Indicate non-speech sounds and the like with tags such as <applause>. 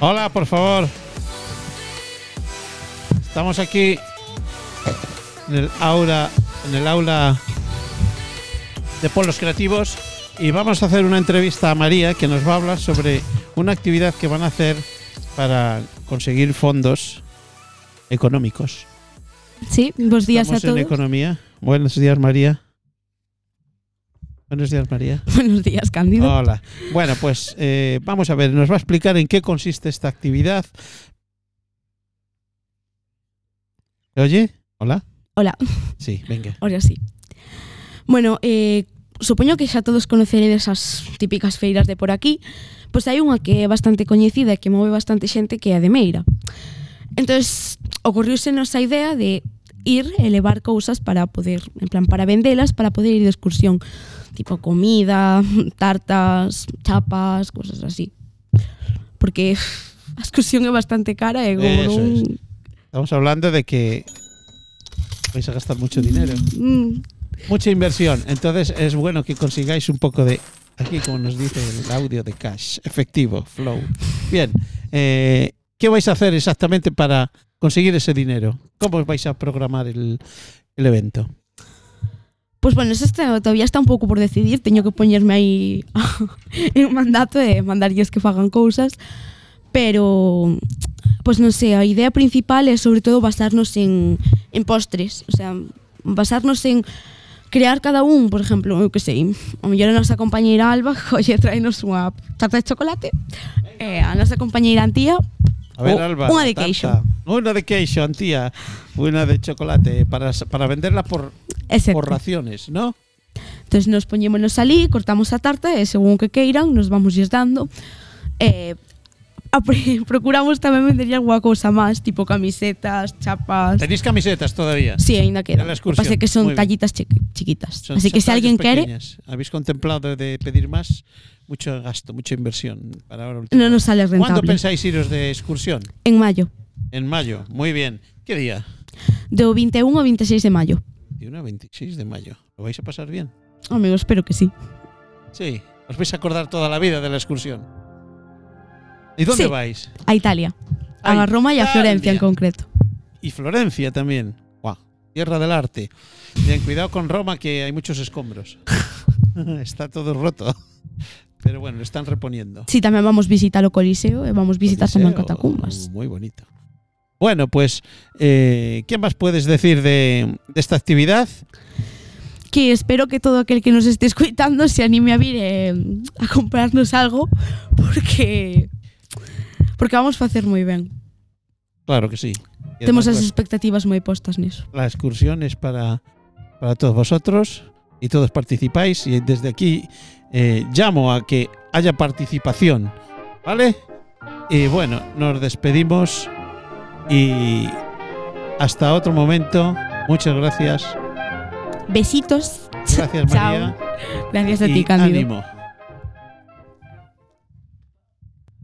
Hola, por favor. Estamos aquí en el aula, en el aula de polos creativos y vamos a hacer una entrevista a María que nos va a hablar sobre una actividad que van a hacer para conseguir fondos económicos. Sí, buenos días Estamos a todos. en economía. Buenos días, María. Buenos días, María. <laughs> Buenos días, Cándido. Hola. Bueno, pues eh, vamos a ver, nos va a explicar en qué consiste esta actividad. oye? Hola. Hola. Sí, venga. Ahora sí. Bueno, eh, supoño que xa todos conoceredes as típicas feiras de por aquí, pois hai unha que é bastante coñecida e que move bastante xente que é a de Meira. Entonces, ocorriuse a idea de ir e levar cousas para poder, en plan, para vendelas, para poder ir de excursión. Tipo comida, <laughs> tartas, chapas, cosas así. Porque <laughs> a excursión é bastante cara e como Eso non... es. Estamos hablando de que vais a gastar mucho dinero, Mm, mucha inversión. Entonces es bueno que consigáis un poco de, aquí como nos dice el audio de cash, efectivo, flow. Bien, eh, ¿qué vais a hacer exactamente para conseguir ese dinero? ¿Cómo vais a programar el, el evento? Pois bueno, eso está, todavía está un pouco por decidir Teño que poñerme aí <laughs> en mandato e mandarlles que fagan cousas Pero, pois non sei, a idea principal é sobre todo basarnos en, en postres O sea, basarnos en crear cada un, por exemplo, eu que sei O mellor a nosa compañeira Alba <laughs> Oye, traenos unha tarta de chocolate E a nosa compañeira Antía A ver, O- Alba. unha de queixo. Una de queixo, Antía. Una de chocolate para, para venderla por, Exacto. por raciones, ¿no? Entonces nos poñémonos ali, cortamos a tarta e según que queiran nos vamos lles dando. E pre- <laughs> procuramos tamén venderlle alguna cousa máis, tipo camisetas, chapas. ¿Tenéis camisetas todavía? Sí, aínda queda. De la excursión. Pasa que son Muy tallitas chi- chiquitas. Son- Así que si alguien quere. ¿Habéis contemplado de pedir más? Mucho gasto, mucha inversión para ahora último. non nos sale ¿Cuándo rentable. pensáis iros de excursión? En maio, En mayo. Muy bien. ¿Qué día? do 21 ao 26 de maio. 21 26 de mayo. ¿Lo vais a pasar bien? Amigo, espero que sí. Sí. Os vais a acordar toda la vida de la excursión. ¿Y dónde Sí. vais? A Italia. A A Roma e a Florencia en concreto. Y Florencia también. Guau, Tierra del arte. Bien, cuidado con Roma que hay muchos escombros. <laughs> Está todo roto. Pero bueno, lo están reponiendo. Sí, tamén vamos visitar o Coliseo e vamos visitar tamén Coliseo, catacumbas. Muy bonito. Bueno, pues, eh, ¿qué más puedes decir de, de esta actividad? que espero que todo aquel que nos esté escuitando se anime a vir eh, a comprarnos algo porque porque vamos a facer moi ben. Claro que sí. Y Temos as además, expectativas moi postas niso. la, la excursión es para, para todos vosotros y todos participáis. Y desde aquí eh, llamo a que haya participación. ¿Vale? Y bueno, nos despedimos y hasta otro momento. Muchas gracias. Besitos. Gracias. <laughs> María. Gracias a ti, Cándido. ánimo.